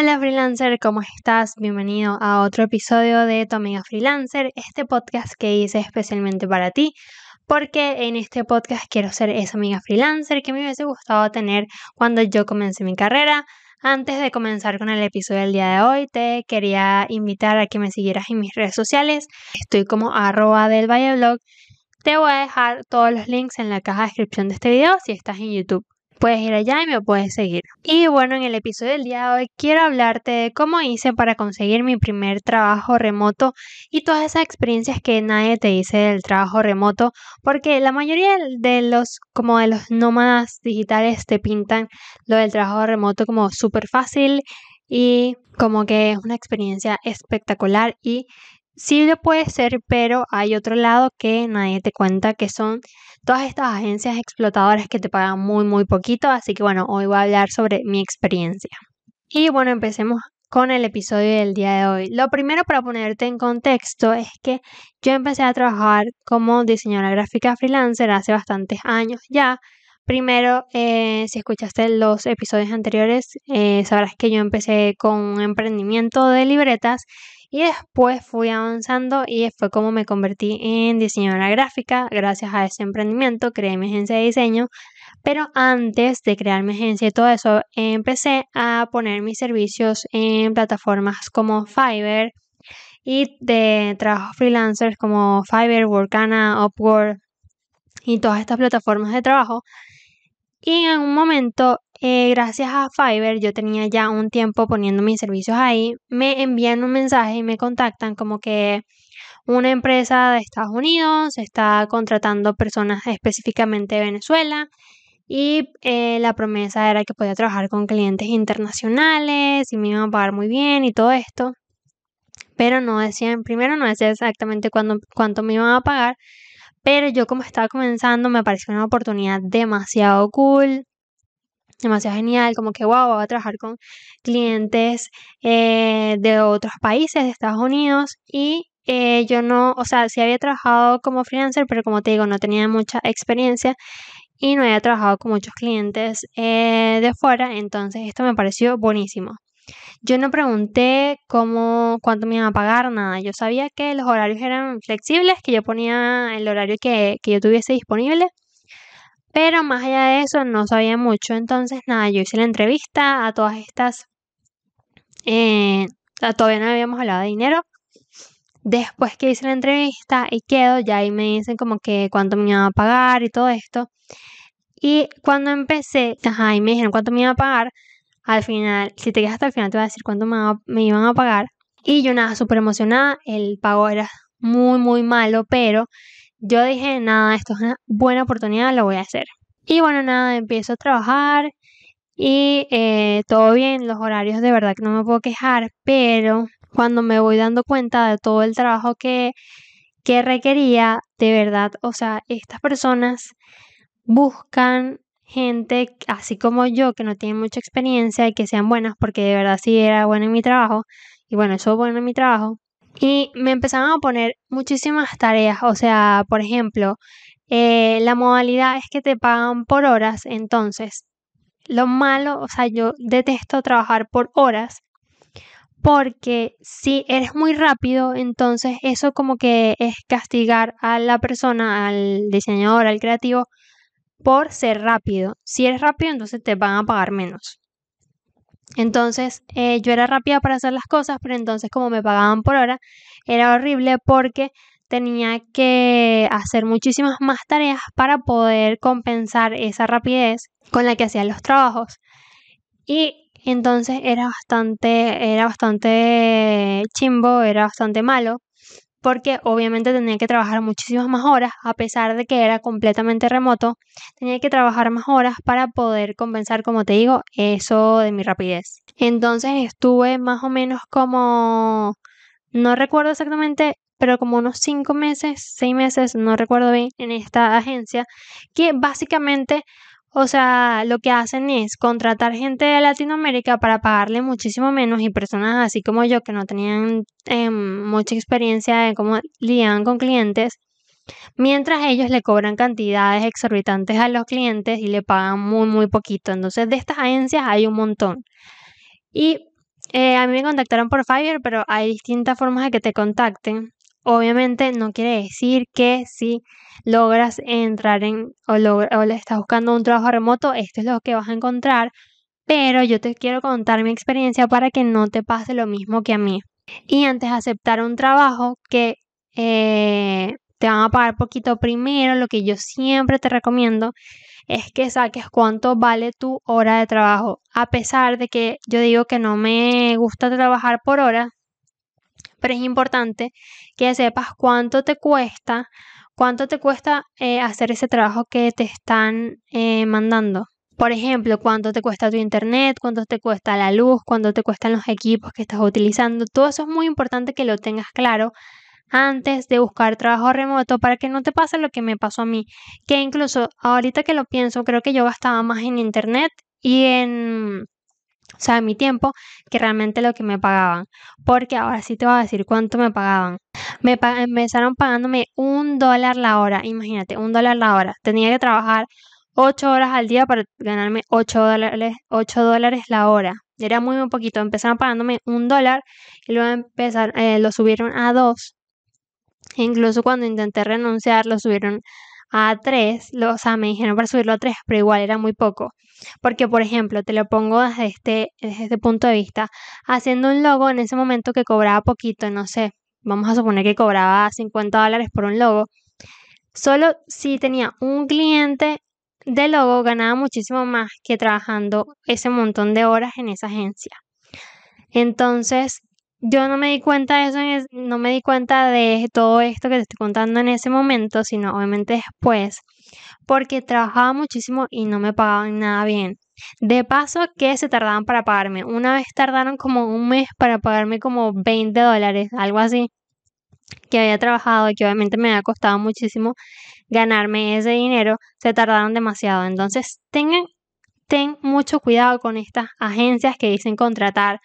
Hola freelancer, ¿cómo estás? Bienvenido a otro episodio de Tu Amiga Freelancer, este podcast que hice especialmente para ti, porque en este podcast quiero ser esa amiga freelancer que me hubiese gustado tener cuando yo comencé mi carrera. Antes de comenzar con el episodio del día de hoy, te quería invitar a que me siguieras en mis redes sociales. Estoy como arroba del Blog. Te voy a dejar todos los links en la caja de descripción de este video si estás en YouTube puedes ir allá y me puedes seguir. Y bueno, en el episodio del día de hoy quiero hablarte de cómo hice para conseguir mi primer trabajo remoto y todas esas experiencias que nadie te dice del trabajo remoto, porque la mayoría de los como de los nómadas digitales te pintan lo del trabajo remoto como súper fácil y como que es una experiencia espectacular y Sí lo puede ser, pero hay otro lado que nadie te cuenta, que son todas estas agencias explotadoras que te pagan muy, muy poquito. Así que bueno, hoy voy a hablar sobre mi experiencia. Y bueno, empecemos con el episodio del día de hoy. Lo primero para ponerte en contexto es que yo empecé a trabajar como diseñadora gráfica freelancer hace bastantes años ya. Primero, eh, si escuchaste los episodios anteriores, eh, sabrás que yo empecé con un emprendimiento de libretas y después fui avanzando y fue como me convertí en diseñadora gráfica. Gracias a ese emprendimiento creé mi agencia de diseño. Pero antes de crear mi agencia y todo eso, empecé a poner mis servicios en plataformas como Fiverr y de trabajo freelancers como Fiverr, Workana, Upwork y todas estas plataformas de trabajo. Y en un momento eh, gracias a Fiverr, yo tenía ya un tiempo poniendo mis servicios ahí, me envían un mensaje y me contactan como que una empresa de Estados Unidos está contratando personas específicamente de Venezuela y eh, la promesa era que podía trabajar con clientes internacionales y me iban a pagar muy bien y todo esto. Pero no decían, primero no decían exactamente cuánto me iban a pagar, pero yo como estaba comenzando me pareció una oportunidad demasiado cool demasiado genial, como que wow, voy a trabajar con clientes eh, de otros países, de Estados Unidos y eh, yo no, o sea, sí había trabajado como freelancer, pero como te digo, no tenía mucha experiencia y no había trabajado con muchos clientes eh, de fuera, entonces esto me pareció buenísimo. Yo no pregunté cómo, cuánto me iban a pagar, nada. Yo sabía que los horarios eran flexibles, que yo ponía el horario que, que yo tuviese disponible pero más allá de eso no sabía mucho. Entonces, nada, yo hice la entrevista a todas estas. Eh, todavía no habíamos hablado de dinero. Después que hice la entrevista y quedo, ya ahí me dicen como que cuánto me iban a pagar y todo esto. Y cuando empecé, ajá, y me dijeron cuánto me iban a pagar, al final, si te quedas hasta el final te voy a decir cuánto me, me iban a pagar. Y yo nada, súper emocionada, el pago era muy, muy malo, pero yo dije, nada, esto es una buena oportunidad, lo voy a hacer. Y bueno, nada, empiezo a trabajar y eh, todo bien, los horarios de verdad que no me puedo quejar, pero cuando me voy dando cuenta de todo el trabajo que, que requería, de verdad, o sea, estas personas buscan gente así como yo que no tiene mucha experiencia y que sean buenas porque de verdad sí era buena en mi trabajo y bueno, eso es bueno en mi trabajo, y me empezaron a poner muchísimas tareas, o sea, por ejemplo, eh, la modalidad es que te pagan por horas, entonces, lo malo, o sea, yo detesto trabajar por horas, porque si eres muy rápido, entonces eso como que es castigar a la persona, al diseñador, al creativo, por ser rápido. Si eres rápido, entonces te van a pagar menos. Entonces eh, yo era rápida para hacer las cosas, pero entonces como me pagaban por hora, era horrible porque tenía que hacer muchísimas más tareas para poder compensar esa rapidez con la que hacía los trabajos. Y entonces era bastante, era bastante chimbo, era bastante malo porque obviamente tenía que trabajar muchísimas más horas, a pesar de que era completamente remoto, tenía que trabajar más horas para poder compensar, como te digo, eso de mi rapidez. Entonces estuve más o menos como, no recuerdo exactamente, pero como unos cinco meses, seis meses, no recuerdo bien, en esta agencia, que básicamente o sea, lo que hacen es contratar gente de Latinoamérica para pagarle muchísimo menos y personas así como yo que no tenían em, mucha experiencia de cómo lidiaban con clientes, mientras ellos le cobran cantidades exorbitantes a los clientes y le pagan muy, muy poquito. Entonces, de estas agencias hay un montón. Y Eh, a mí me contactaron por Fiverr, pero hay distintas formas de que te contacten. Obviamente no quiere decir que si logras entrar en o, o le estás buscando un trabajo remoto, esto es lo que vas a encontrar. Pero yo te quiero contar mi experiencia para que no te pase lo mismo que a mí. Y antes de aceptar un trabajo que eh, te van a pagar poquito primero, lo que yo siempre te recomiendo es que saques cuánto vale tu hora de trabajo. A pesar de que yo digo que no me gusta trabajar por hora, pero es importante que sepas cuánto te cuesta, cuánto te cuesta eh, hacer ese trabajo que te están eh, mandando. Por ejemplo, cuánto te cuesta tu internet, cuánto te cuesta la luz, cuánto te cuestan los equipos que estás utilizando. Todo eso es muy importante que lo tengas claro antes de buscar trabajo remoto para que no te pase lo que me pasó a mí. Que incluso ahorita que lo pienso, creo que yo gastaba más en internet y en, o sea, mi tiempo que realmente lo que me pagaban. Porque ahora sí te voy a decir cuánto me pagaban. Me empezaron pagándome un dólar la hora. Imagínate, un dólar la hora. Tenía que trabajar 8 horas al día para ganarme 8 dólares, 8 dólares la hora. Era muy, muy poquito. Empezaron pagándome un dólar y luego empezaron, eh, lo subieron a 2. Incluso cuando intenté renunciar, lo subieron a 3. o sea, me dijeron para subirlo a 3, pero igual era muy poco. Porque, por ejemplo, te lo pongo desde este, desde este punto de vista. Haciendo un logo en ese momento que cobraba poquito, no sé, vamos a suponer que cobraba 50 dólares por un logo. Solo si tenía un cliente de logo ganaba muchísimo más que trabajando ese montón de horas en esa agencia. Entonces, yo no me di cuenta de eso, no me di cuenta de todo esto que te estoy contando en ese momento, sino obviamente después, porque trabajaba muchísimo y no me pagaban nada bien. De paso que se tardaban para pagarme. Una vez tardaron como un mes para pagarme como 20 dólares, algo así, que había trabajado y que obviamente me había costado muchísimo ganarme ese dinero, se tardaron demasiado. Entonces, tengan, ten mucho cuidado con estas agencias que dicen contratar,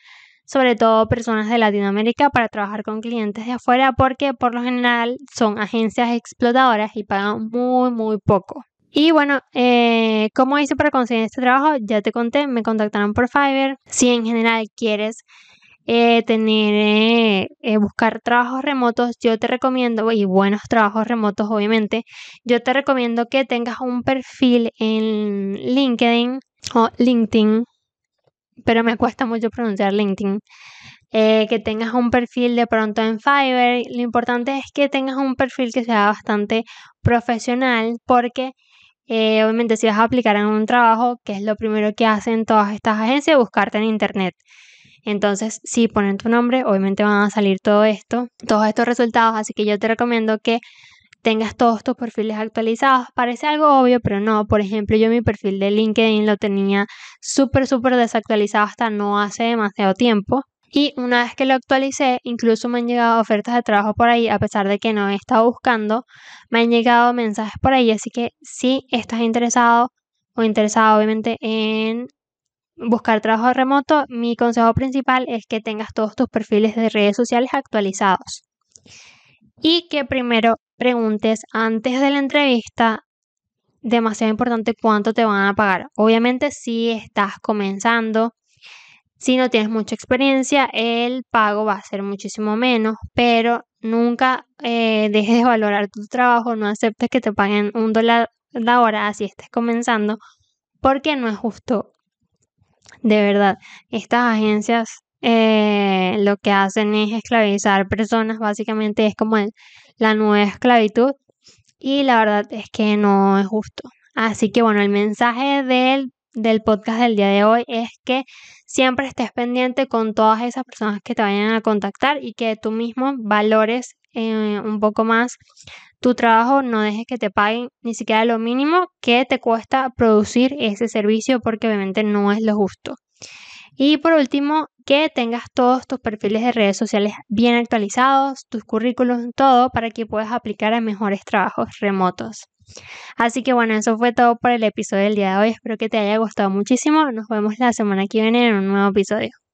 sobre todo personas de Latinoamérica, para trabajar con clientes de afuera, porque por lo general son agencias explotadoras y pagan muy, muy poco. Y bueno, eh, ¿cómo hice para conseguir este trabajo? Ya te conté, me contactaron por Fiverr. Si en general quieres eh, tener, eh, buscar trabajos remotos, yo te recomiendo, y buenos trabajos remotos obviamente, yo te recomiendo que tengas un perfil en LinkedIn o LinkedIn, pero me cuesta mucho pronunciar LinkedIn. que tengas un perfil de pronto en Fiverr. Lo importante es que tengas un perfil que sea bastante profesional porque obviamente si vas a aplicar en un trabajo, que es lo primero que hacen todas estas agencias, buscarte en internet. Entonces, si ponen tu nombre, obviamente van a salir todo esto, todos estos resultados, así que yo te recomiendo que tengas todos tus perfiles actualizados. Parece algo obvio, pero no. Por ejemplo, yo mi perfil de LinkedIn lo tenía súper, súper desactualizado hasta no hace demasiado tiempo. Y una vez que lo actualicé, incluso me han llegado ofertas de trabajo por ahí, a pesar de que no he estado buscando, me han llegado mensajes por ahí. Así que si estás interesado o interesado obviamente en buscar trabajo remoto, mi consejo principal es que tengas todos tus perfiles de redes sociales actualizados y que primero preguntes antes de la entrevista, demasiado importante, cuánto te van a pagar. Obviamente si estás comenzando, si no tienes mucha experiencia, el pago va a ser muchísimo menos, pero nunca eh, dejes de valorar tu trabajo, no aceptes que te paguen un dólar la hora así estés comenzando, porque no es justo de verdad, estas agencias eh, lo que hacen es esclavizar personas, básicamente es como la nueva esclavitud y la verdad es que no es justo. Así que bueno, el mensaje del, del podcast del día de hoy es que siempre estés pendiente con todas esas personas que te vayan a contactar y que tú mismo valores eh, un poco más tu trabajo, no dejes que te paguen ni siquiera lo mínimo que te cuesta producir ese servicio porque obviamente no es lo justo. Y por último, que tengas todos tus perfiles de redes sociales bien actualizados, tus currículos, todo para que puedas aplicar a mejores trabajos remotos. Así que bueno, eso fue todo por el episodio del día de hoy. Espero que te haya gustado muchísimo. Nos vemos la semana que viene en un nuevo episodio.